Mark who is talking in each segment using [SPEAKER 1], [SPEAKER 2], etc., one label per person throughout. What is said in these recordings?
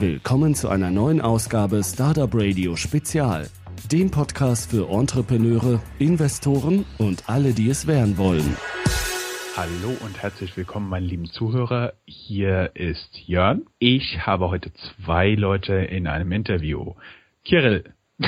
[SPEAKER 1] Willkommen zu einer neuen Ausgabe Startup Radio Spezial, dem Podcast für Entrepreneure, Investoren und alle, die es werden wollen.
[SPEAKER 2] Hallo und herzlich willkommen, meine lieben Zuhörer. Hier ist Jörn. Ich habe heute zwei Leute in einem Interview. Kirill.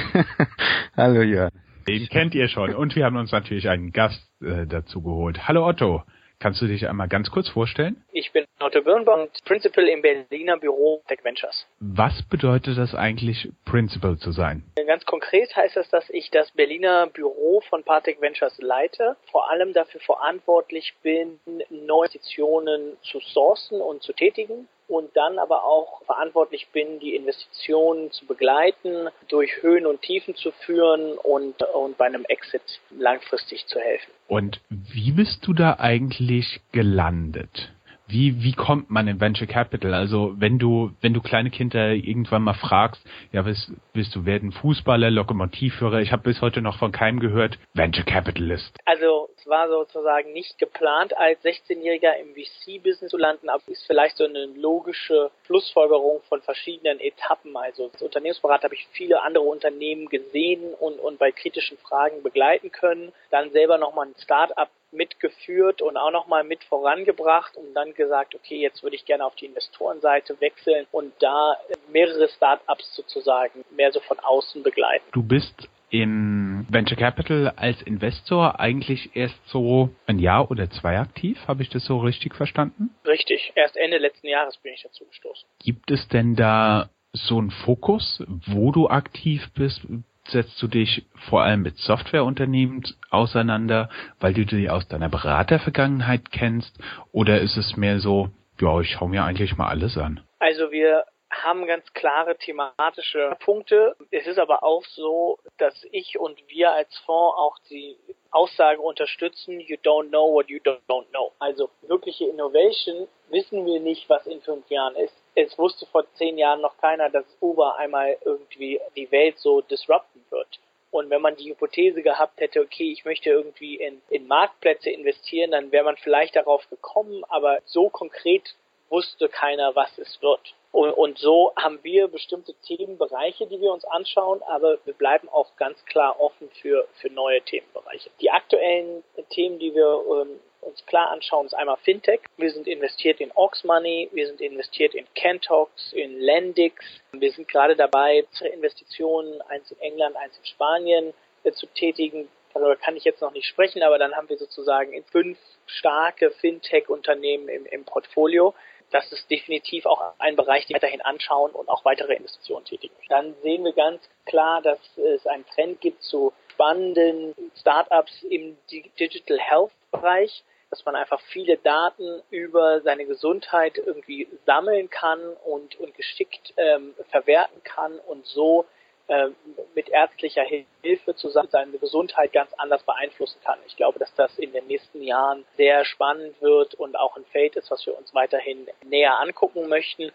[SPEAKER 3] Hallo Jörn.
[SPEAKER 2] Den kennt ihr schon. Und wir haben uns natürlich einen Gast äh, dazu geholt. Hallo Otto. Kannst du dich einmal ganz kurz vorstellen?
[SPEAKER 4] Ich bin Otto Birnbaum, Principal im Berliner Büro Tech Ventures.
[SPEAKER 2] Was bedeutet das eigentlich, Principal zu sein?
[SPEAKER 4] Ganz konkret heißt das, dass ich das Berliner Büro von Partech Ventures leite, vor allem dafür verantwortlich bin, neue Investitionen zu sourcen und zu tätigen und dann aber auch verantwortlich bin, die Investitionen zu begleiten, durch Höhen und Tiefen zu führen und, und bei einem Exit langfristig zu helfen.
[SPEAKER 2] Und wie bist du da eigentlich gelandet? wie, wie kommt man in Venture Capital? Also wenn du, wenn du kleine Kinder irgendwann mal fragst, ja, willst, willst du werden Fußballer, Lokomotivführer? Ich habe bis heute noch von keinem gehört, Venture Capitalist.
[SPEAKER 4] Also es war sozusagen nicht geplant, als 16-Jähriger im VC-Business zu landen, aber ist vielleicht so eine logische Schlussfolgerung von verschiedenen Etappen. Also als Unternehmensberater habe ich viele andere Unternehmen gesehen und, und bei kritischen Fragen begleiten können. Dann selber nochmal ein Start-up mitgeführt und auch nochmal mit vorangebracht und dann gesagt, okay, jetzt würde ich gerne auf die Investorenseite wechseln und da mehrere Startups sozusagen mehr so von außen begleiten.
[SPEAKER 2] Du bist in Venture Capital als Investor eigentlich erst so ein Jahr oder zwei aktiv. Habe ich das so richtig verstanden?
[SPEAKER 4] Richtig. Erst Ende letzten Jahres bin ich dazu gestoßen.
[SPEAKER 2] Gibt es denn da so einen Fokus, wo du aktiv bist? setzt du dich vor allem mit Softwareunternehmen auseinander, weil du die aus deiner Beratervergangenheit kennst? Oder ist es mehr so, ja, ich schaue mir eigentlich mal alles an?
[SPEAKER 4] Also wir haben ganz klare thematische Punkte. Es ist aber auch so, dass ich und wir als Fonds auch die Aussage unterstützen, you don't know what you don't know. Also wirkliche Innovation wissen wir nicht, was in fünf Jahren ist. Es wusste vor zehn Jahren noch keiner, dass Uber einmal irgendwie die Welt so disrupten wird. Und wenn man die Hypothese gehabt hätte, okay, ich möchte irgendwie in, in Marktplätze investieren, dann wäre man vielleicht darauf gekommen, aber so konkret wusste keiner, was es wird. Und, und so haben wir bestimmte Themenbereiche, die wir uns anschauen, aber wir bleiben auch ganz klar offen für, für neue Themenbereiche. Die aktuellen Themen, die wir ähm, uns klar anschauen, ist einmal Fintech. Wir sind investiert in Ox Money, wir sind investiert in Cantox, in Lendix. Wir sind gerade dabei, Investitionen, eins in England, eins in Spanien, äh, zu tätigen. Darüber kann ich jetzt noch nicht sprechen, aber dann haben wir sozusagen fünf starke Fintech-Unternehmen im, im Portfolio das ist definitiv auch ein Bereich, den wir weiterhin anschauen und auch weitere Investitionen tätigen. Dann sehen wir ganz klar, dass es einen Trend gibt zu spannenden Startups im Digital Health Bereich, dass man einfach viele Daten über seine Gesundheit irgendwie sammeln kann und, und geschickt ähm, verwerten kann und so äh, mit ärztlicher Hilfe zusammen seine Gesundheit ganz anders beeinflussen kann. Ich glaube, dass das in den nächsten Jahren sehr spannend wird und auch ein Feld ist, was wir uns weiterhin näher angucken möchten.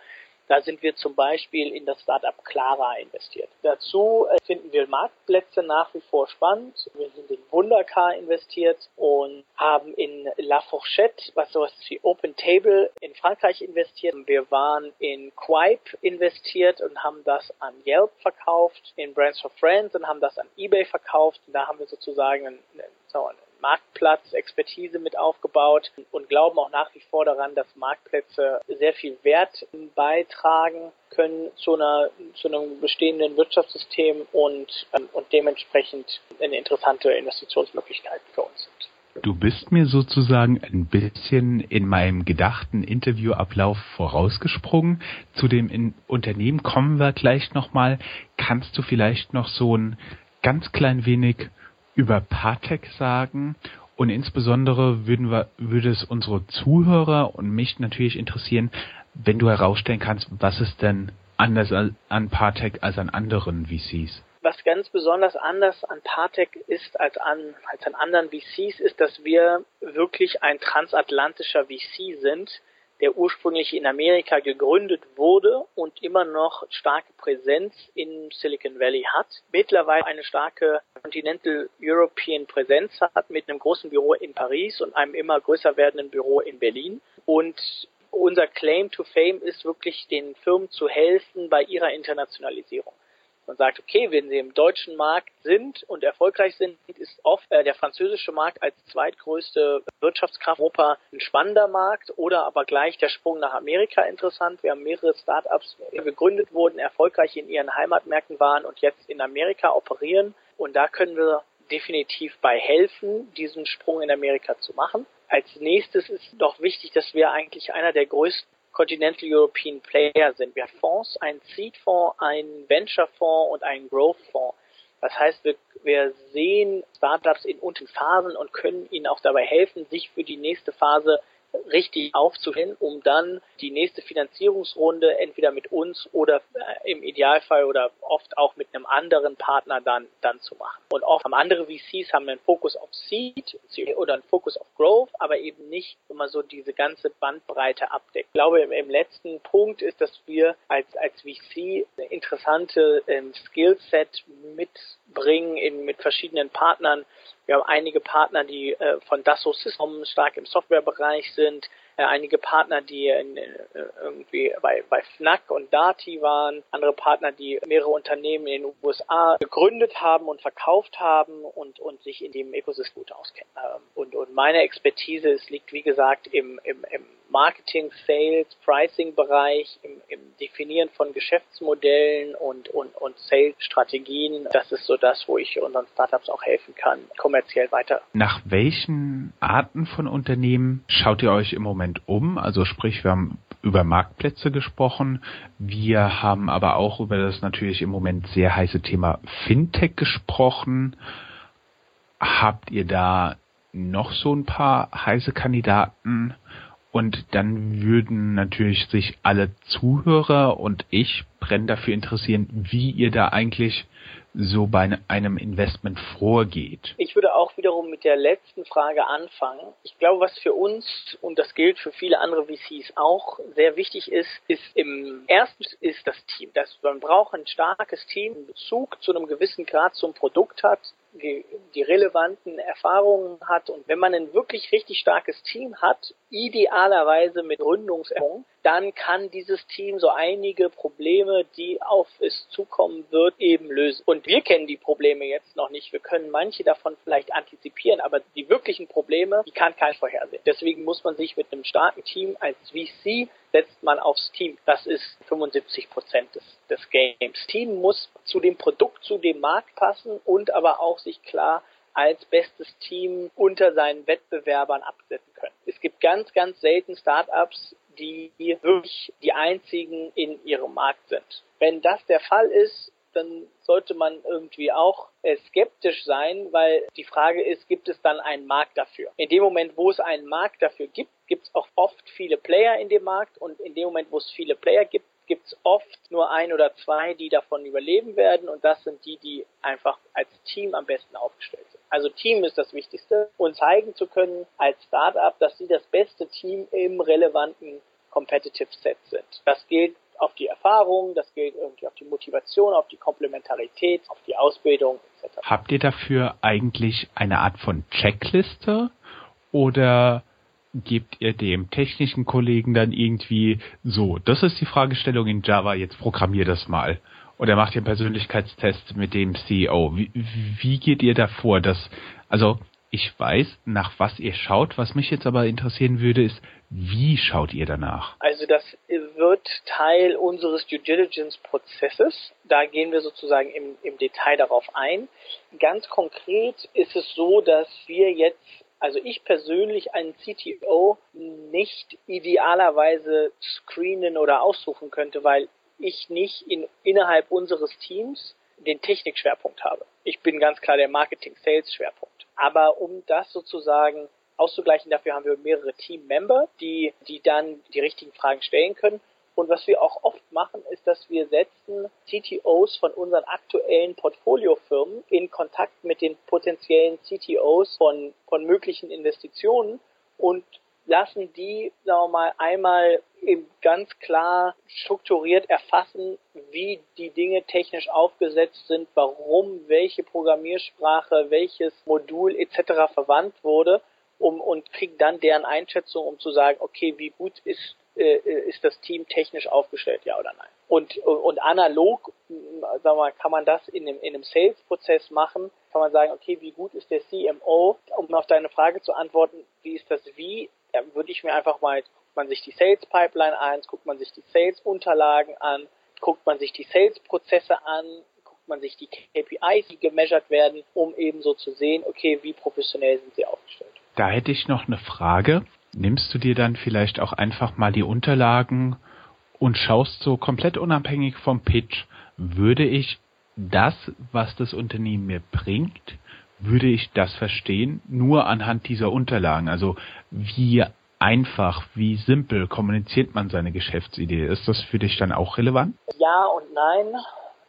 [SPEAKER 4] Da sind wir zum Beispiel in das Startup Clara investiert. Dazu äh, finden wir Marktplätze nach wie vor spannend. Wir sind in Wundercar investiert und haben in La Fourchette, was sowas wie Open Table in Frankreich investiert. Wir waren in Quipe investiert und haben das an Yelp verkauft, in Brands for Friends und haben das an eBay verkauft. Und da haben wir sozusagen einen, einen Marktplatz, Expertise mit aufgebaut und glauben auch nach wie vor daran, dass Marktplätze sehr viel Wert beitragen können zu einer zu einem bestehenden Wirtschaftssystem und ähm, und dementsprechend eine interessante Investitionsmöglichkeit für uns sind.
[SPEAKER 2] Du bist mir sozusagen ein bisschen in meinem gedachten Interviewablauf vorausgesprungen. Zu dem Unternehmen kommen wir gleich nochmal. Kannst du vielleicht noch so ein ganz klein wenig über Partec sagen und insbesondere würden wir, würde es unsere Zuhörer und mich natürlich interessieren, wenn du herausstellen kannst, was ist denn anders an Partec als an anderen VCs?
[SPEAKER 4] Was ganz besonders anders an Partec ist als an, als an anderen VCs, ist, dass wir wirklich ein transatlantischer VC sind, der ursprünglich in Amerika gegründet wurde und immer noch starke Präsenz in Silicon Valley hat, mittlerweile eine starke Continental European Präsenz hat mit einem großen Büro in Paris und einem immer größer werdenden Büro in Berlin und unser Claim to Fame ist wirklich den Firmen zu helfen bei ihrer Internationalisierung. Man sagt, okay, wenn sie im deutschen Markt sind und erfolgreich sind, ist oft äh, der französische Markt als zweitgrößte Wirtschaftskraft Europa ein spannender Markt oder aber gleich der Sprung nach Amerika interessant. Wir haben mehrere Startups, die gegründet wurden, erfolgreich in ihren Heimatmärkten waren und jetzt in Amerika operieren. Und da können wir definitiv bei helfen, diesen Sprung in Amerika zu machen. Als nächstes ist doch wichtig, dass wir eigentlich einer der größten Continental European Player sind. Wir haben Fonds, einen Seed-Fonds, einen Venture-Fonds und einen Growth-Fonds. Das heißt, wir, wir sehen Startups in unteren Phasen und können ihnen auch dabei helfen, sich für die nächste Phase richtig aufzuhören, um dann die nächste Finanzierungsrunde entweder mit uns oder äh, im Idealfall oder oft auch mit einem anderen Partner dann, dann zu machen. Und oft haben andere VCs haben einen Fokus auf Seed oder einen Fokus auf Growth, aber eben nicht immer so diese ganze Bandbreite abdeckt. Ich glaube, im, im letzten Punkt ist, dass wir als, als VC eine interessante ähm, Skillset mitbringen in, mit verschiedenen Partnern, wir haben einige Partner, die äh, von Dassault Systems stark im Softwarebereich sind, äh, einige Partner, die in, äh, irgendwie bei, bei FNAC und Dati waren, andere Partner, die mehrere Unternehmen in den USA gegründet haben und verkauft haben und, und sich in dem Ökosystem gut auskennen. Ähm, und, und meine Expertise es liegt, wie gesagt, im, im, im Marketing, Sales, Pricing-Bereich, im, im Definieren von Geschäftsmodellen und, und, und Sales-Strategien. Das ist so das, wo ich unseren Startups auch helfen kann, kommerziell weiter.
[SPEAKER 2] Nach welchen Arten von Unternehmen schaut ihr euch im Moment um? Also sprich, wir haben über Marktplätze gesprochen. Wir haben aber auch über das natürlich im Moment sehr heiße Thema Fintech gesprochen. Habt ihr da noch so ein paar heiße Kandidaten? Und dann würden natürlich sich alle Zuhörer und ich brennen dafür interessieren, wie ihr da eigentlich so bei einem Investment vorgeht.
[SPEAKER 4] Ich würde auch wiederum mit der letzten Frage anfangen. Ich glaube, was für uns, und das gilt für viele andere VCs auch, sehr wichtig ist, ist im ersten ist das Team. Das, man braucht ein starkes Team, Bezug zu einem gewissen Grad zum Produkt hat, die, relevanten Erfahrungen hat und wenn man ein wirklich richtig starkes Team hat, idealerweise mit Gründungserfahrung, dann kann dieses Team so einige Probleme, die auf es zukommen wird, eben lösen. Und wir kennen die Probleme jetzt noch nicht. Wir können manche davon vielleicht antizipieren, aber die wirklichen Probleme, die kann keiner vorhersehen. Deswegen muss man sich mit einem starken Team als VC setzt man aufs Team. Das ist 75 Prozent des, des Games. Team muss zu dem Produkt, zu dem Markt passen und aber auch sich klar als bestes Team unter seinen Wettbewerbern absetzen können. Es gibt ganz, ganz selten Startups, die wirklich die einzigen in ihrem Markt sind. Wenn das der Fall ist, dann sollte man irgendwie auch äh, skeptisch sein, weil die Frage ist, gibt es dann einen Markt dafür? In dem Moment, wo es einen Markt dafür gibt, gibt es auch oft viele Player in dem Markt und in dem Moment, wo es viele Player gibt, gibt es oft nur ein oder zwei, die davon überleben werden und das sind die, die einfach als Team am besten aufgestellt sind. Also Team ist das Wichtigste und zeigen zu können als Startup, dass sie das beste Team im relevanten Competitive Set sind. Das gilt auf die Erfahrung, das gilt irgendwie auf die Motivation, auf die Komplementarität, auf die Ausbildung etc.
[SPEAKER 2] Habt ihr dafür eigentlich eine Art von Checkliste oder gebt ihr dem technischen Kollegen dann irgendwie so, das ist die Fragestellung in Java, jetzt programmier das mal. Oder macht ihr einen Persönlichkeitstest mit dem CEO? Wie, wie geht ihr da vor? Dass, also ich weiß, nach was ihr schaut. Was mich jetzt aber interessieren würde, ist, wie schaut ihr danach?
[SPEAKER 4] Also das wird Teil unseres Due Diligence Prozesses. Da gehen wir sozusagen im, im Detail darauf ein. Ganz konkret ist es so, dass wir jetzt also ich persönlich einen CTO nicht idealerweise screenen oder aussuchen könnte, weil ich nicht in, innerhalb unseres Teams den Technikschwerpunkt habe. Ich bin ganz klar der Marketing-Sales-Schwerpunkt. Aber um das sozusagen auszugleichen, dafür haben wir mehrere Team-Member, die, die dann die richtigen Fragen stellen können. Und was wir auch oft machen, ist, dass wir setzen CTOs von unseren aktuellen Portfoliofirmen in Kontakt mit den potenziellen CTOs von, von möglichen Investitionen und lassen die, sagen wir mal, einmal eben ganz klar strukturiert erfassen, wie die Dinge technisch aufgesetzt sind, warum welche Programmiersprache, welches Modul etc. verwandt wurde, um und kriegen dann deren Einschätzung, um zu sagen, okay, wie gut ist äh, ist das Team technisch aufgestellt, ja oder nein. Und, und analog, sagen wir kann man das in einem, in einem Sales-Prozess machen, kann man sagen, okay, wie gut ist der CMO? Um auf deine Frage zu antworten, wie ist das Wie, da würde ich mir einfach mal, guckt man sich die Sales-Pipeline an, guckt man sich die Sales-Unterlagen an, guckt man sich die Sales-Prozesse an, guckt man sich die KPIs, die gemeasured werden, um eben so zu sehen, okay, wie professionell sind sie aufgestellt.
[SPEAKER 2] Da hätte ich noch eine Frage. Nimmst du dir dann vielleicht auch einfach mal die Unterlagen und schaust so komplett unabhängig vom Pitch, würde ich das, was das Unternehmen mir bringt, würde ich das verstehen, nur anhand dieser Unterlagen. Also wie einfach, wie simpel kommuniziert man seine Geschäftsidee? Ist das für dich dann auch relevant?
[SPEAKER 4] Ja und nein.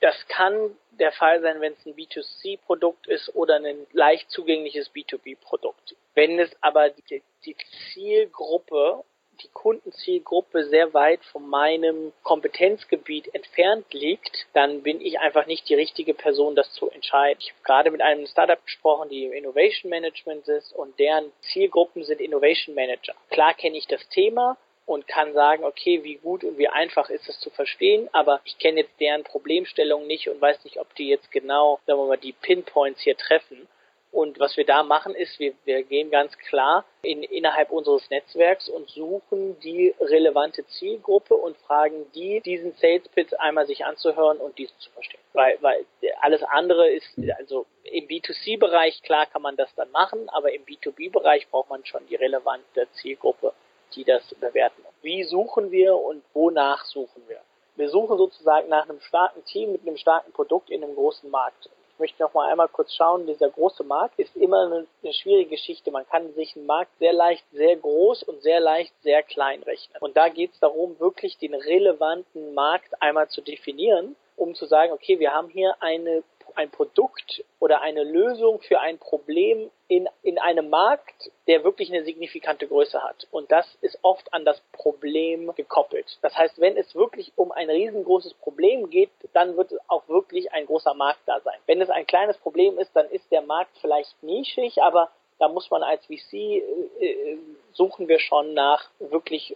[SPEAKER 4] Das kann der Fall sein, wenn es ein B2C-Produkt ist oder ein leicht zugängliches B2B-Produkt. Wenn es aber die, die Zielgruppe die Kundenzielgruppe sehr weit von meinem Kompetenzgebiet entfernt liegt, dann bin ich einfach nicht die richtige Person, das zu entscheiden. Ich habe gerade mit einem Startup gesprochen, die im Innovation Management ist und deren Zielgruppen sind Innovation Manager. Klar kenne ich das Thema, und kann sagen, okay, wie gut und wie einfach ist es zu verstehen, aber ich kenne jetzt deren Problemstellung nicht und weiß nicht, ob die jetzt genau, sagen wir mal, die Pinpoints hier treffen. Und was wir da machen ist, wir, wir gehen ganz klar in, innerhalb unseres Netzwerks und suchen die relevante Zielgruppe und fragen die, diesen Sales Pitch einmal sich anzuhören und diesen zu verstehen. Weil, weil alles andere ist, also im B2C-Bereich, klar kann man das dann machen, aber im B2B-Bereich braucht man schon die relevante Zielgruppe, die das bewerten. Wie suchen wir und wonach suchen wir? Wir suchen sozusagen nach einem starken Team mit einem starken Produkt in einem großen Markt. Ich möchte noch mal einmal kurz schauen, dieser große Markt ist immer eine, eine, schwierige Geschichte. Man kann sich einen Markt sehr leicht sehr groß und sehr leicht sehr klein rechnen. Und da geht es darum, wirklich den relevanten Markt einmal zu definieren, um zu sagen, okay, wir haben hier eine ein Produkt oder eine Lösung für ein Problem in, in einem Markt, der wirklich eine signifikante Größe hat. Und das ist oft an das Problem gekoppelt. Das heißt, wenn es wirklich um ein riesengroßes Problem geht, dann wird auch wirklich ein großer Markt da sein. Wenn es ein kleines Problem ist, dann ist der Markt vielleicht nischig, aber da muss man als VC äh, äh, suchen wir schon nach wirklich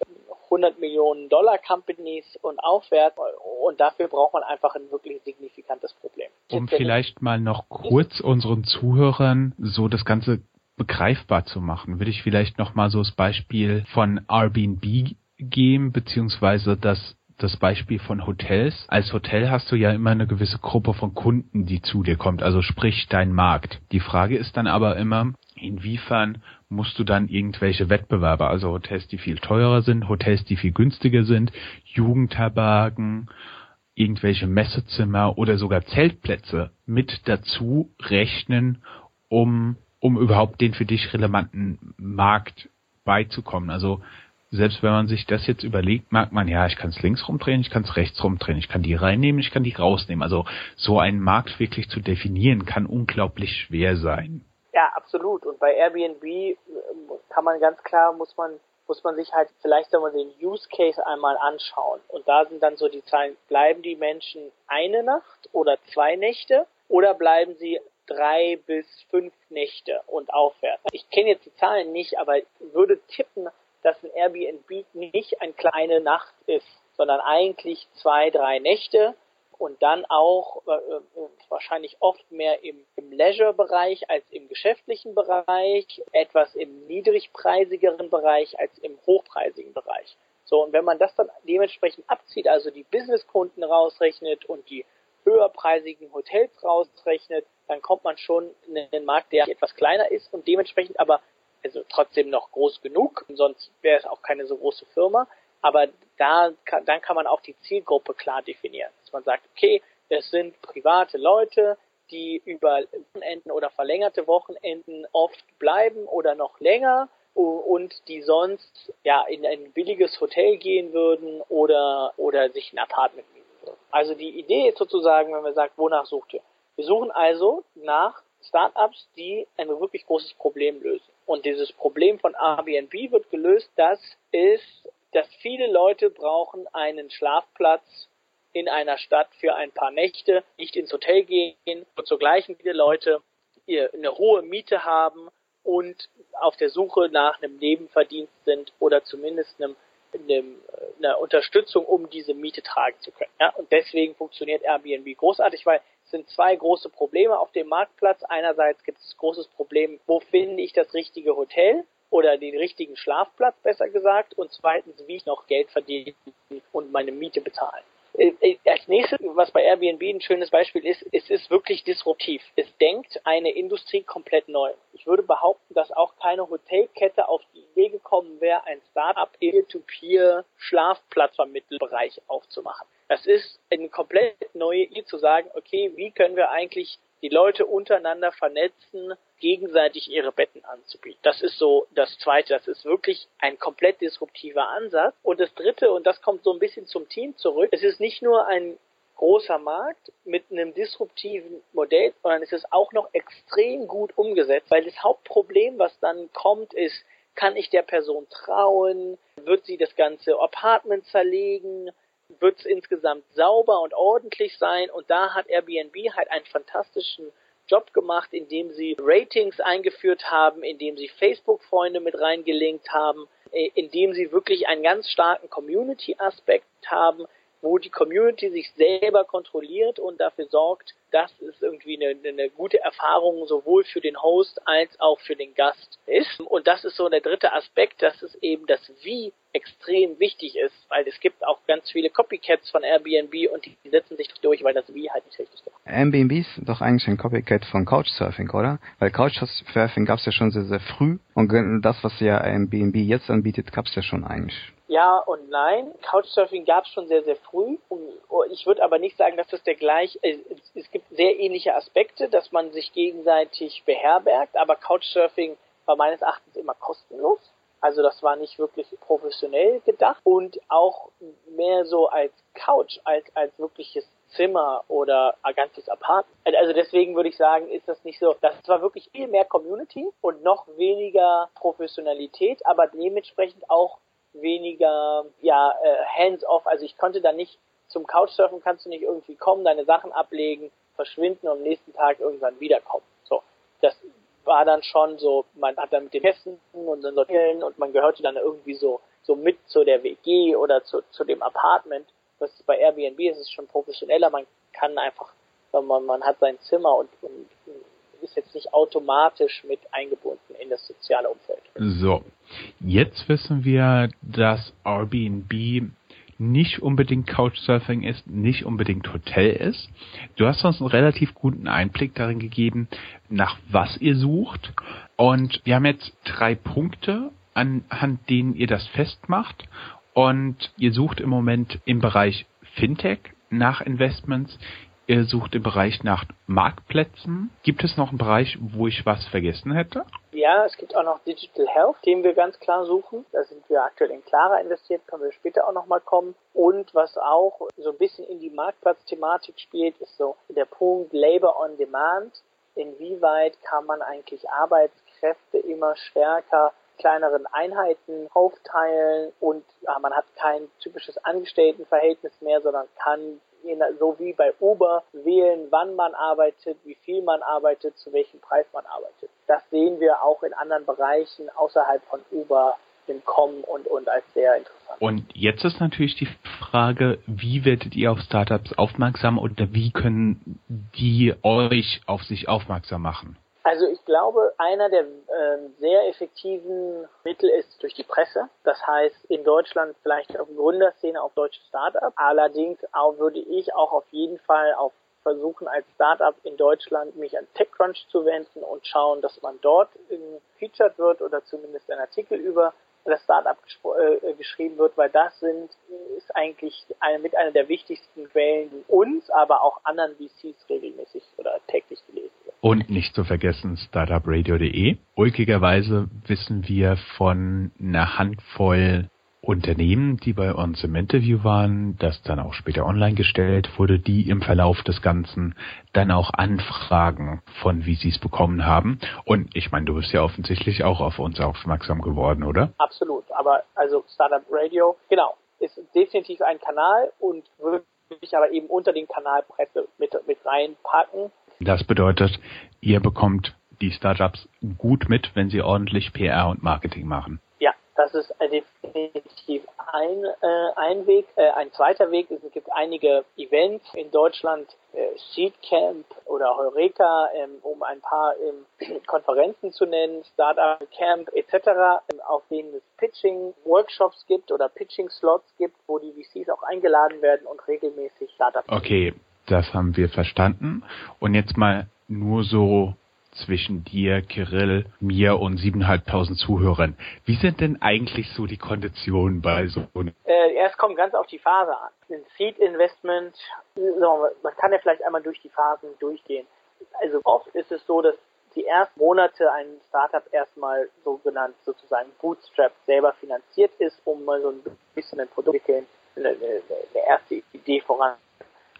[SPEAKER 4] 100 Millionen Dollar Companies und aufwärts und dafür braucht man einfach ein wirklich signifikantes Problem.
[SPEAKER 2] Um vielleicht mal noch kurz unseren Zuhörern so das Ganze begreifbar zu machen, würde ich vielleicht noch mal so das Beispiel von Airbnb geben, beziehungsweise das das Beispiel von Hotels. Als Hotel hast du ja immer eine gewisse Gruppe von Kunden, die zu dir kommt, also sprich dein Markt. Die Frage ist dann aber immer, inwiefern musst du dann irgendwelche Wettbewerber, also Hotels, die viel teurer sind, Hotels, die viel günstiger sind, Jugendherbergen, irgendwelche Messezimmer oder sogar Zeltplätze mit dazu rechnen, um, um überhaupt den für dich relevanten Markt beizukommen. Also selbst wenn man sich das jetzt überlegt, merkt man, ja, ich kann es links rumdrehen, ich kann es rechts rumdrehen, ich kann die reinnehmen, ich kann die rausnehmen. Also so einen Markt wirklich zu definieren, kann unglaublich schwer sein.
[SPEAKER 4] Ja, absolut. Und bei Airbnb äh, kann man ganz klar, muss man muss man sich halt vielleicht einmal den Use Case einmal anschauen. Und da sind dann so die Zahlen, bleiben die Menschen eine Nacht oder zwei Nächte oder bleiben sie drei bis fünf Nächte und aufwärts. Ich kenne jetzt die Zahlen nicht, aber würde tippen, dass ein Airbnb nicht eine kleine Nacht ist, sondern eigentlich zwei, drei Nächte und dann auch äh, äh, wahrscheinlich oft mehr im, im Leisure-Bereich als im geschäftlichen Bereich, etwas im niedrigpreisigeren Bereich als im hochpreisigen Bereich. So, und wenn man das dann dementsprechend abzieht, also die Businesskunden rausrechnet und die höherpreisigen Hotels rausrechnet, dann kommt man schon in einen Markt, der etwas kleiner ist und dementsprechend aber also trotzdem noch groß genug, sonst wäre es auch keine so große Firma. Aber da dann kann man auch die Zielgruppe klar definieren. Dass man sagt, okay, es sind private Leute, die über Wochenenden oder verlängerte Wochenenden oft bleiben oder noch länger und die sonst ja in ein billiges Hotel gehen würden oder oder sich ein Apartment mieten würden. Also die Idee ist sozusagen, wenn man sagt, wonach sucht ihr? Wir suchen also nach Startups, die ein wirklich großes Problem lösen. Und dieses Problem von Airbnb wird gelöst, das ist, dass viele Leute brauchen einen Schlafplatz in einer Stadt für ein paar Nächte, nicht ins Hotel gehen und zur gleichen viele Leute eine hohe Miete haben und auf der Suche nach einem Nebenverdienst sind oder zumindest einem einem, einer Unterstützung, um diese Miete tragen zu können. Ja? Und deswegen funktioniert Airbnb großartig, weil es sind zwei große Probleme auf dem Marktplatz. Einerseits gibt es großes Problem, wo finde ich das richtige Hotel? Oder den richtigen Schlafplatz, besser gesagt, und zweitens, wie ich noch Geld verdiene und meine Miete bezahlen. Äh, äh, als nächstes, was bei Airbnb ein schönes Beispiel ist, es ist wirklich disruptiv. Es denkt eine Industrie komplett neu. Ich würde behaupten, dass auch keine Hotelkette auf die Idee gekommen wäre, ein Startup Peer-to-Peer Schlafplatzvermittelbereich aufzumachen. Das ist eine komplett neue Idee zu sagen, okay, wie können wir eigentlich die Leute untereinander vernetzen, gegenseitig ihre Betten anzubieten. Das ist so das Zweite. Das ist wirklich ein komplett disruptiver Ansatz. Und das Dritte, und das kommt so ein bisschen zum Team zurück, es ist nicht nur ein großer Markt mit einem disruptiven Modell, sondern es ist auch noch extrem gut umgesetzt, weil das Hauptproblem, was dann kommt, ist, kann ich der Person trauen? Wird sie das ganze Apartment zerlegen? Wird es insgesamt sauber und ordentlich sein. Und da hat Airbnb halt einen fantastischen Job gemacht, indem sie Ratings eingeführt haben, indem sie Facebook-Freunde mit reingelinkt haben, äh, indem sie wirklich einen ganz starken Community-Aspekt haben, wo die Community sich selber kontrolliert und dafür sorgt, dass es irgendwie eine, eine gute Erfahrung sowohl für den Host als auch für den Gast ist. Und das ist so der dritte Aspekt, dass es eben das Wie extrem wichtig ist, weil es gibt auch ganz viele Copycats von Airbnb und die setzen sich durch, weil das Wie halt nicht richtig ist.
[SPEAKER 3] Airbnb ist doch eigentlich ein Copycat von Couchsurfing, oder? Weil Couchsurfing gab es ja schon sehr, sehr früh und das, was ja Airbnb jetzt anbietet, gab es ja schon eigentlich.
[SPEAKER 4] Ja und nein. Couchsurfing gab es schon sehr, sehr früh. Oh, ich würde aber nicht sagen, dass das der gleich. Äh, es gibt sehr ähnliche Aspekte, dass man sich gegenseitig beherbergt, aber Couchsurfing war meines Erachtens immer kostenlos. Also das war nicht wirklich professionell gedacht und auch mehr so als Couch, als, als wirkliches Zimmer oder ein ganzes Apartment. Also deswegen würde ich sagen, ist das nicht so, das war wirklich viel mehr Community und noch weniger Professionalität, aber dementsprechend auch weniger ja äh, hands off. Also ich konnte da nicht zum Couchsurfen kannst du nicht irgendwie kommen, deine Sachen ablegen, verschwinden und am nächsten Tag irgendwann wiederkommen. So, das war dann schon so, man hat dann mit den Gästen und dann sortieren und man gehörte dann irgendwie so so mit zu der WG oder zu, zu dem Apartment. Ist bei Airbnb ist es schon professioneller. Man kann einfach, man, man hat sein Zimmer und, und ist jetzt nicht automatisch mit eingebunden in das soziale Umfeld.
[SPEAKER 2] So, jetzt wissen wir, dass Airbnb nicht unbedingt Couchsurfing ist, nicht unbedingt Hotel ist. Du hast uns einen relativ guten Einblick darin gegeben, nach was ihr sucht. Und wir haben jetzt drei Punkte, anhand denen ihr das festmacht. Und ihr sucht im Moment im Bereich Fintech nach Investments. Ihr sucht im Bereich nach Marktplätzen. Gibt es noch einen Bereich, wo ich was vergessen hätte?
[SPEAKER 4] Ja, es gibt auch noch Digital Health, den wir ganz klar suchen. Da sind wir aktuell in Clara investiert, können wir später auch nochmal kommen. Und was auch so ein bisschen in die Marktplatzthematik spielt, ist so der Punkt Labor on Demand. Inwieweit kann man eigentlich Arbeitskräfte immer stärker kleineren Einheiten aufteilen und ja, man hat kein typisches Angestelltenverhältnis mehr, sondern kann so wie bei Uber wählen, wann man arbeitet, wie viel man arbeitet, zu welchem Preis man arbeitet. Das sehen wir auch in anderen Bereichen außerhalb von Uber im Kommen und, und als sehr interessant.
[SPEAKER 2] Und jetzt ist natürlich die Frage, wie werdet ihr auf Startups aufmerksam oder wie können die euch auf sich aufmerksam machen?
[SPEAKER 4] Also ich glaube, einer der äh, sehr effektiven Mittel ist durch die Presse. Das heißt, in Deutschland vielleicht auf Gründerszene, auf deutsche Startups. Allerdings auch, würde ich auch auf jeden Fall auf versuchen als Startup in Deutschland mich an TechCrunch zu wenden und schauen, dass man dort featured wird oder zumindest ein Artikel über das Startup äh, geschrieben wird, weil das sind ist eigentlich eine, mit einer der wichtigsten Quellen, die uns, aber auch anderen VCs regelmäßig oder täglich gelesen wird.
[SPEAKER 2] Und nicht zu vergessen startupradio.de. Ulkigerweise wissen wir von einer Handvoll Unternehmen, die bei uns im Interview waren, das dann auch später online gestellt wurde, die im Verlauf des Ganzen dann auch Anfragen von VCs bekommen haben. Und ich meine, du bist ja offensichtlich auch auf uns aufmerksam geworden, oder?
[SPEAKER 4] Absolut. Aber also Startup Radio, genau, ist definitiv ein Kanal und würde ich aber eben unter den Kanal Presse mit, mit reinpacken.
[SPEAKER 2] Das bedeutet, ihr bekommt die Startups gut mit, wenn sie ordentlich PR und Marketing machen.
[SPEAKER 4] Das ist definitiv ein, äh, ein Weg. Äh, ein zweiter Weg ist, es gibt einige Events in Deutschland, äh, Seed Camp oder Heureka, ähm, um ein paar ähm, Konferenzen zu nennen, Startup Camp etc., ähm, auf denen es Pitching-Workshops gibt oder Pitching-Slots gibt, wo die VCs auch eingeladen werden und regelmäßig Startups.
[SPEAKER 2] Okay, das haben wir verstanden. Und jetzt mal nur so zwischen dir, Kirill, mir und siebeneinhalbtausend Zuhörern. Wie sind denn eigentlich so die Konditionen bei so
[SPEAKER 4] einem? Äh, es kommt ganz auf die Phase an. Ein Seed Investment, man kann ja vielleicht einmal durch die Phasen durchgehen. Also oft ist es so, dass die ersten Monate ein Startup erstmal so genannt sozusagen Bootstrap selber finanziert ist, um mal so ein bisschen ein Produkt eine, eine, erste Idee voran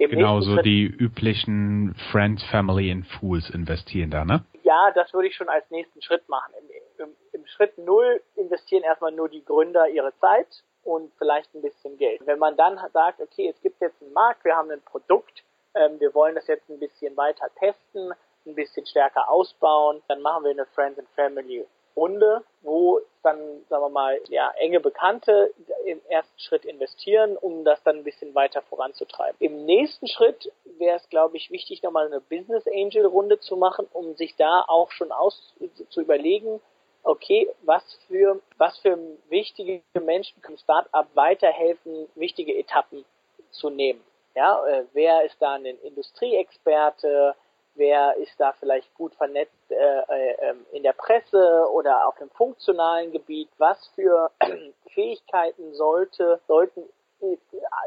[SPEAKER 2] genau, so die üblichen Friends, Family and Fools investieren da, ne?
[SPEAKER 4] Ja, das würde ich schon als nächsten Schritt machen. Im, im, Im Schritt null investieren erstmal nur die Gründer ihre Zeit und vielleicht ein bisschen Geld. Wenn man dann sagt, okay, es gibt jetzt einen Markt, wir haben ein Produkt, ähm, wir wollen das jetzt ein bisschen weiter testen, ein bisschen stärker ausbauen, dann machen wir eine Friends and Family Runde, wo dann, sagen wir mal, ja, enge Bekannte im ersten Schritt investieren, um das dann ein bisschen weiter voranzutreiben. Im nächsten Schritt wäre es, glaube ich, wichtig, nochmal eine Business Angel Runde zu machen, um sich da auch schon aus zu überlegen, okay, was für, was für wichtige Menschen können Startup weiterhelfen, wichtige Etappen zu nehmen. Ja, äh, wer ist da ein Industrieexperte? Wer ist da vielleicht gut vernetzt äh, äh, ähm, in der Presse oder auf dem funktionalen Gebiet, was für Fähigkeiten sollte, sollten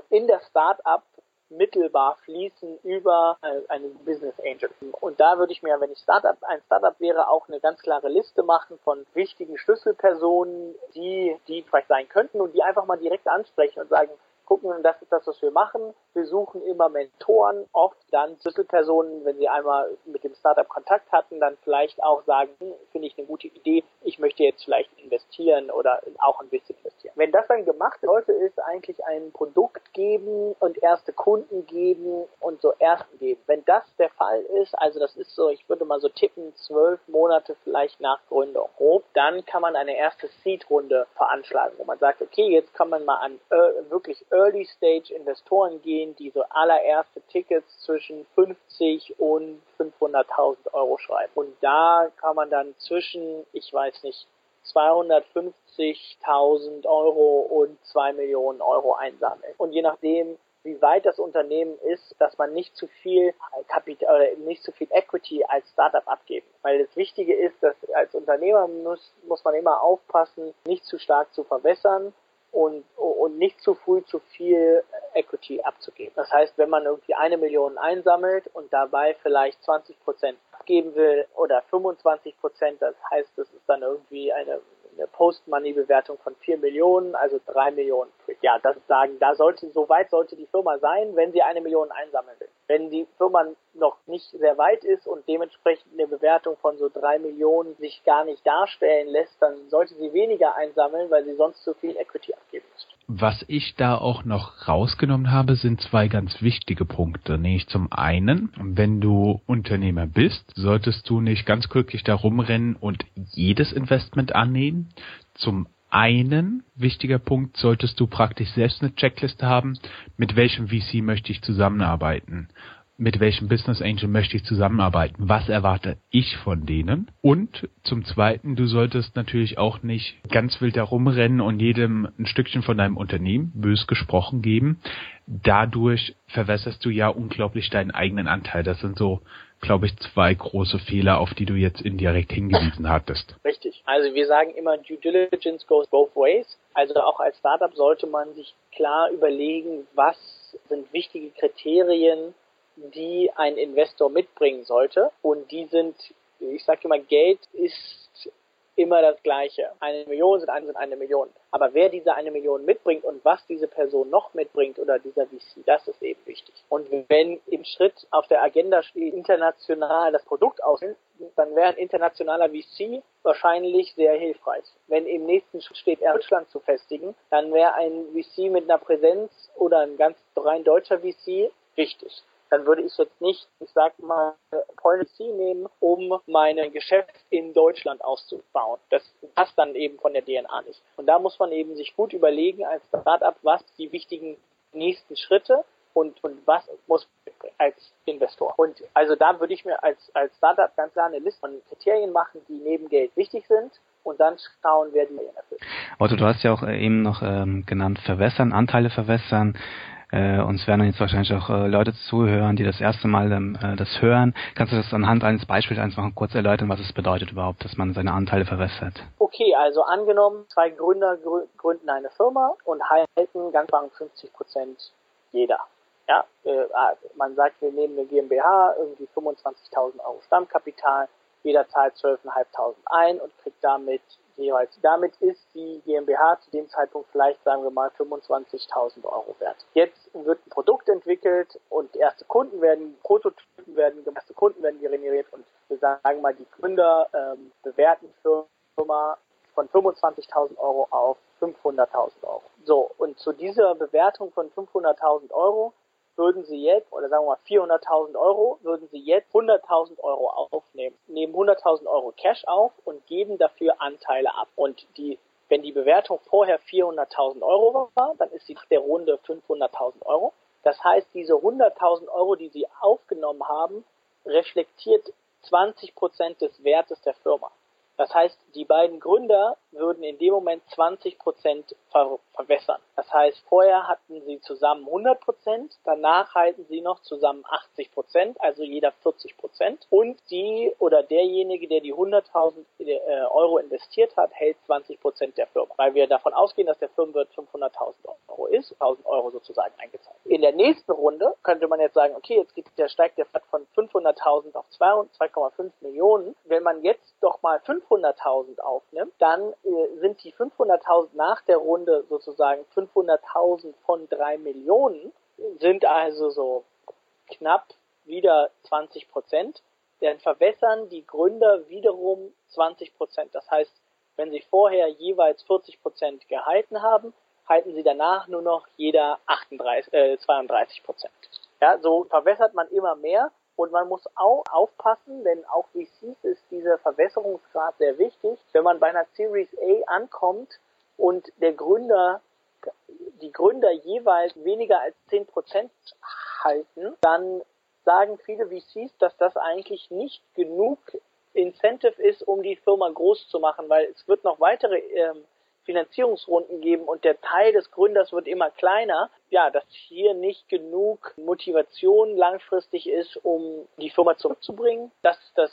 [SPEAKER 4] in der Start-up mittelbar fließen über äh, einen Business Angel. Und da würde ich mir, wenn ich Startup, ein Startup wäre, auch eine ganz klare Liste machen von wichtigen Schlüsselpersonen, die, die vielleicht sein könnten und die einfach mal direkt ansprechen und sagen, gucken, das ist das, was wir machen. Wir suchen immer Mentoren, oft dann Schlüsselpersonen, wenn sie einmal mit dem Startup Kontakt hatten, dann vielleicht auch sagen, hm, finde ich eine gute Idee, ich möchte jetzt vielleicht investieren oder auch ein bisschen investieren. Wenn das dann gemacht sollte es eigentlich ein Produkt geben und erste Kunden geben und so ersten geben. Wenn das der Fall ist, also das ist so, ich würde mal so tippen, zwölf Monate vielleicht nach Gründung grob, dann kann man eine erste Seed-Runde veranschlagen, wo man sagt, okay, jetzt kann man mal an äh, wirklich Early-Stage-Investoren gehen, die so allererste Tickets zwischen 50 und 500.000 Euro schreiben. Und da kann man dann zwischen, ich weiß nicht, 250.000 Euro und 2 Millionen Euro einsammeln. Und je nachdem, wie weit das Unternehmen ist, dass man nicht zu viel Kapital oder nicht zu viel Equity als Startup abgeben. Weil das Wichtige ist, dass als Unternehmer muss, muss man immer aufpassen, nicht zu stark zu verwässern und, und nicht zu früh zu viel Equity abzugeben. Das heißt, wenn man irgendwie eine Million einsammelt und dabei vielleicht 20 Prozent abgeben will oder 25 Prozent, das heißt, das ist dann irgendwie eine eine Post-Money-Bewertung von 4 Millionen, also 3 Millionen. Ja, das sagen, da sollte, so weit sollte die Firma sein, wenn sie eine Million einsammeln will. Wenn die Firma noch nicht sehr weit ist und dementsprechend eine Bewertung von so 3 Millionen sich gar nicht darstellen lässt, dann sollte sie weniger einsammeln, weil sie sonst zu viel Equity abgeben müsste.
[SPEAKER 2] Was ich da auch noch rausgenommen habe, sind zwei ganz wichtige Punkte. Nämlich zum einen, wenn du Unternehmer bist, solltest du nicht ganz glücklich da rumrennen und jedes Investment annehmen. Zum einen, wichtiger Punkt, solltest du praktisch selbst eine Checkliste haben, mit welchem VC möchte ich zusammenarbeiten mit welchem Business Angel möchte ich zusammenarbeiten? Was erwarte ich von denen? Und zum Zweiten, du solltest natürlich auch nicht ganz wild herumrennen und jedem ein Stückchen von deinem Unternehmen, bös gesprochen, geben. Dadurch verwässerst du ja unglaublich deinen eigenen Anteil. Das sind so, glaube ich, zwei große Fehler, auf die du jetzt indirekt hingewiesen hattest.
[SPEAKER 4] Richtig. Also wir sagen immer, Due Diligence goes both ways. Also auch als Startup sollte man sich klar überlegen, was sind wichtige Kriterien, die ein Investor mitbringen sollte. Und die sind, ich sage immer, Geld ist immer das Gleiche. Eine Million sind eine, sind eine Million. Aber wer diese eine Million mitbringt und was diese Person noch mitbringt oder dieser VC, das ist eben wichtig. Und wenn im Schritt auf der Agenda steht, international das Produkt aussehen, dann wäre ein internationaler VC wahrscheinlich sehr hilfreich. Wenn im nächsten Schritt steht, Deutschland zu festigen, dann wäre ein VC mit einer Präsenz oder ein ganz rein deutscher VC wichtig. Dann würde ich jetzt nicht, ich sag mal, Policy nehmen, um mein Geschäft in Deutschland auszubauen. Das passt dann eben von der DNA nicht. Und da muss man eben sich gut überlegen als Startup, was die wichtigen nächsten Schritte und, und was muss als Investor. Und also da würde ich mir als, als Startup ganz klar eine Liste von Kriterien machen, die neben Geld wichtig sind und dann schauen, wer die erfüllt.
[SPEAKER 3] Otto, du hast ja auch äh, eben noch ähm, genannt, verwässern, Anteile verwässern. Äh, uns werden jetzt wahrscheinlich auch äh, Leute zuhören, die das erste Mal ähm, äh, das hören. Kannst du das anhand eines Beispiels einfach kurz erläutern, was es bedeutet überhaupt, dass man seine Anteile verwässert?
[SPEAKER 4] Okay, also angenommen, zwei Gründer gründen eine Firma und halten ganz lang 50 Prozent jeder. Ja, äh, ah, man sagt, wir nehmen eine GmbH, irgendwie 25.000 Euro Stammkapital, jeder zahlt 12.500 ein und kriegt damit jeweils. Damit ist die GmbH zu dem Zeitpunkt vielleicht, sagen wir mal, 25.000 Euro wert. Jetzt wird ein Produkt entwickelt und erste Kunden werden, Prototypen werden, erste Kunden werden generiert und wir sagen mal, die Gründer ähm, bewerten Firma von 25.000 Euro auf 500.000 Euro. So, und zu dieser Bewertung von 500.000 Euro würden Sie jetzt, oder sagen wir mal 400.000 Euro, würden Sie jetzt 100.000 Euro aufnehmen, nehmen 100.000 Euro Cash auf und geben dafür Anteile ab. Und die, wenn die Bewertung vorher 400.000 Euro war, dann ist sie nach der Runde 500.000 Euro. Das heißt, diese 100.000 Euro, die Sie aufgenommen haben, reflektiert 20 Prozent des Wertes der Firma. Das heißt, die beiden Gründer würden in dem Moment 20 Prozent ver verwässern. Das heißt, vorher hatten sie zusammen 100 Prozent, danach halten sie noch zusammen 80 Prozent, also jeder 40 Prozent. Und die oder derjenige, der die 100.000 äh, Euro investiert hat, hält 20 Prozent der Firma, weil wir davon ausgehen, dass der Firmenwert 500.000 Euro ist, 1.000 Euro sozusagen eingezahlt. In der nächsten Runde könnte man jetzt sagen, okay, jetzt geht der, steigt der Wert von 500.000 auf 2,5 Millionen. Wenn man jetzt doch mal 500.000 aufnimmt, dann äh, sind die 500.000 nach der Runde sozusagen 500.000 von 3 Millionen, sind also so knapp wieder 20 Prozent. Dann verwässern die Gründer wiederum 20 Prozent. Das heißt, wenn sie vorher jeweils 40 Prozent gehalten haben, halten sie danach nur noch jeder 38, äh, 32 Prozent. Ja, so verwässert man immer mehr und man muss auch aufpassen, denn auch VCs ist dieser Verwässerungsgrad sehr wichtig. Wenn man bei einer Series A ankommt und der Gründer, die Gründer jeweils weniger als 10 Prozent halten, dann sagen viele VCs, dass das eigentlich nicht genug Incentive ist, um die Firma groß zu machen, weil es wird noch weitere ähm, Finanzierungsrunden geben und der Teil des Gründers wird immer kleiner, ja, dass hier nicht genug Motivation langfristig ist, um die Firma zurückzubringen. Das ist das,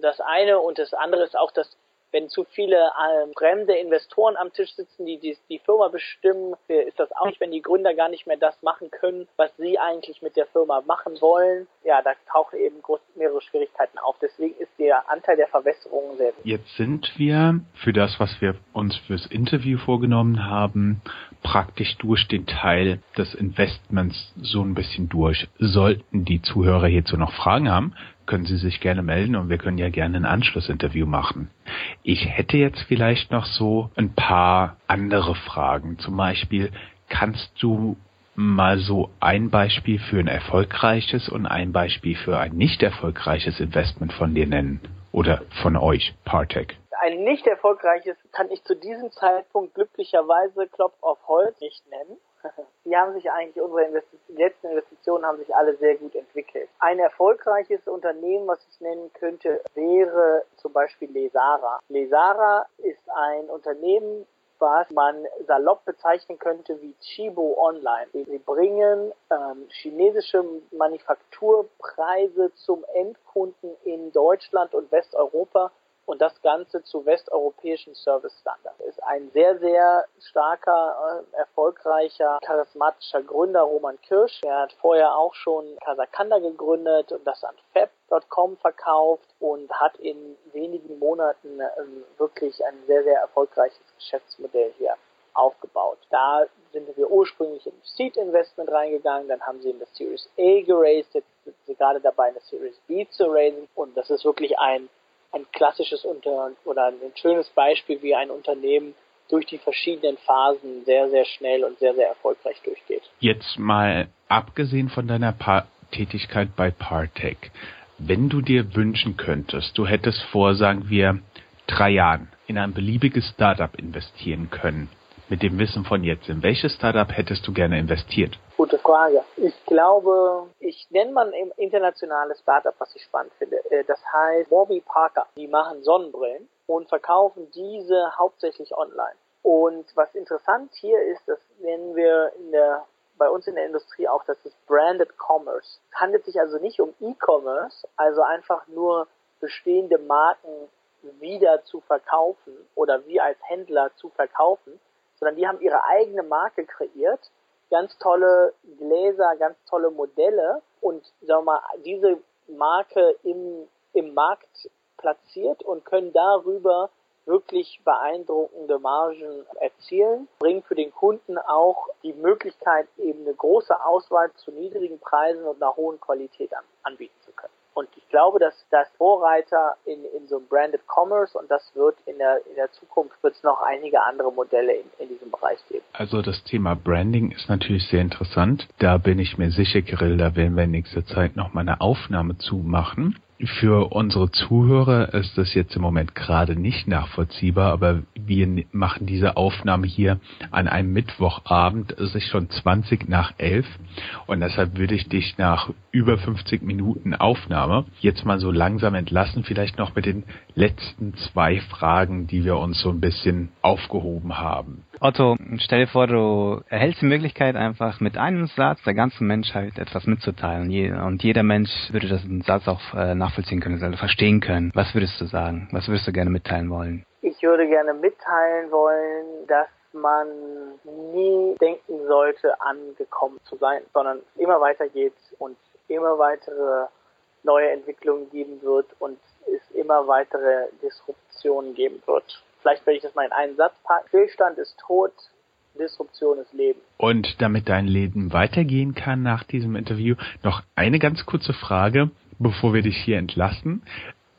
[SPEAKER 4] das eine und das andere ist auch, dass wenn zu viele ähm, fremde Investoren am Tisch sitzen, die, die die Firma bestimmen, äh, ist das auch nicht, wenn die Gründer gar nicht mehr das machen können, was sie eigentlich mit der Firma machen wollen. Ja, da tauchen eben groß, mehrere Schwierigkeiten auf. Deswegen ist der Anteil der Verwässerung sehr
[SPEAKER 2] wichtig. Jetzt sind wir für das, was wir uns fürs Interview vorgenommen haben, praktisch durch den Teil des Investments so ein bisschen durch. Sollten die Zuhörer hierzu noch Fragen haben, können Sie sich gerne melden und wir können ja gerne ein Anschlussinterview machen. Ich hätte jetzt vielleicht noch so ein paar andere Fragen. Zum Beispiel, kannst du mal so ein Beispiel für ein erfolgreiches und ein Beispiel für ein nicht erfolgreiches Investment von dir nennen? Oder von euch, Partec?
[SPEAKER 4] Ein nicht erfolgreiches kann ich zu diesem Zeitpunkt glücklicherweise Klopf auf Holz nicht nennen die haben sich eigentlich, unsere Investitionen, letzten Investitionen haben sich alle sehr gut entwickelt. Ein erfolgreiches Unternehmen, was ich nennen könnte, wäre zum Beispiel Lesara. Lesara ist ein Unternehmen, was man salopp bezeichnen könnte wie Chibo Online. Sie bringen ähm, chinesische Manufakturpreise zum Endkunden in Deutschland und Westeuropa und das Ganze zu westeuropäischen Service Standards. Ist ein sehr, sehr starker, äh, erfolgreicher, charismatischer Gründer, Roman Kirsch. Er hat vorher auch schon Casacanda gegründet und das an Fab.com verkauft und hat in wenigen Monaten äh, wirklich ein sehr, sehr erfolgreiches Geschäftsmodell hier aufgebaut. Da sind wir ursprünglich in Seed Investment reingegangen, dann haben sie in das Series A geraced, jetzt sind sie gerade dabei, eine Series B zu raisen und das ist wirklich ein ein klassisches Unter oder ein schönes Beispiel, wie ein Unternehmen durch die verschiedenen Phasen sehr, sehr schnell und sehr, sehr erfolgreich durchgeht.
[SPEAKER 2] Jetzt mal abgesehen von deiner Tätigkeit bei Partech. Wenn du dir wünschen könntest, du hättest vor, sagen wir, drei Jahren in ein beliebiges Startup investieren können, mit dem Wissen von jetzt, in welches Startup hättest du gerne investiert?
[SPEAKER 4] Gute Frage. Ich glaube, ich nenne mal ein internationales Startup, was ich spannend finde. Äh, das heißt Warby Parker. Die machen Sonnenbrillen und verkaufen diese hauptsächlich online. Und was interessant hier ist, dass wenn wir in der bei uns in der Industrie auch, das ist Branded Commerce. Es handelt sich also nicht um E-Commerce, also einfach nur bestehende Marken wieder zu verkaufen oder wie als Händler zu verkaufen, sondern die haben ihre eigene Marke kreiert, ganz tolle Gläser, ganz tolle Modelle und sagen wir mal, diese Marke im, im Markt platziert und können darüber wirklich beeindruckende Margen erzielen, bringen für den Kunden auch die Möglichkeit, eben eine große Auswahl zu niedrigen Preisen und einer hohen Qualität an, anbieten. Und ich glaube, dass das Vorreiter in, in so einem Branded Commerce und das wird in der, in der Zukunft wird es noch einige andere Modelle in, in diesem Bereich geben.
[SPEAKER 2] Also das Thema Branding ist natürlich sehr interessant. Da bin ich mir sicher, Kirill, da werden wir in nächster Zeit noch mal eine Aufnahme zu machen. Für unsere Zuhörer ist das jetzt im Moment gerade nicht nachvollziehbar, aber wir machen diese Aufnahme hier an einem Mittwochabend. Es ist schon 20 nach 11 und deshalb würde ich dich nach über 50 Minuten Aufnahme jetzt mal so langsam entlassen, vielleicht noch mit den letzten zwei Fragen, die wir uns so ein bisschen aufgehoben haben.
[SPEAKER 3] Otto, stell dir vor, du erhältst die Möglichkeit, einfach mit einem Satz der ganzen Menschheit etwas mitzuteilen. Und jeder Mensch würde diesen Satz auch äh, nachvollziehen können, also verstehen können. Was würdest du sagen? Was würdest du gerne mitteilen wollen?
[SPEAKER 4] Ich würde gerne mitteilen wollen, dass man nie denken sollte, angekommen zu sein, sondern immer weiter geht und immer weitere neue Entwicklungen geben wird und es immer weitere Disruptionen geben wird vielleicht werde ich das mal in einen Satz packen. Stillstand ist tot, Disruption ist Leben.
[SPEAKER 2] Und damit dein Leben weitergehen kann nach diesem Interview, noch eine ganz kurze Frage, bevor wir dich hier entlassen.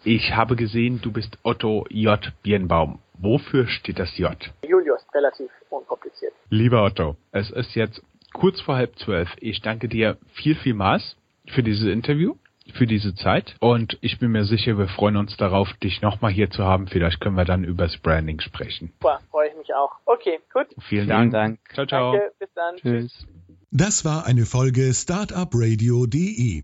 [SPEAKER 2] Ich habe gesehen, du bist Otto J. Birnbaum. Wofür steht das J?
[SPEAKER 4] Julius, relativ unkompliziert.
[SPEAKER 2] Lieber Otto, es ist jetzt kurz vor halb zwölf. Ich danke dir viel, vielmals für dieses Interview für diese Zeit und ich bin mir sicher, wir freuen uns darauf, dich nochmal hier zu haben. Vielleicht können wir dann über das Branding sprechen.
[SPEAKER 4] Super, freue ich mich auch. Okay, gut.
[SPEAKER 2] Vielen, Vielen Dank.
[SPEAKER 3] Dank.
[SPEAKER 2] Ciao, ciao.
[SPEAKER 4] Danke, bis dann.
[SPEAKER 3] Tschüss.
[SPEAKER 1] Das war eine Folge Startupradio.de.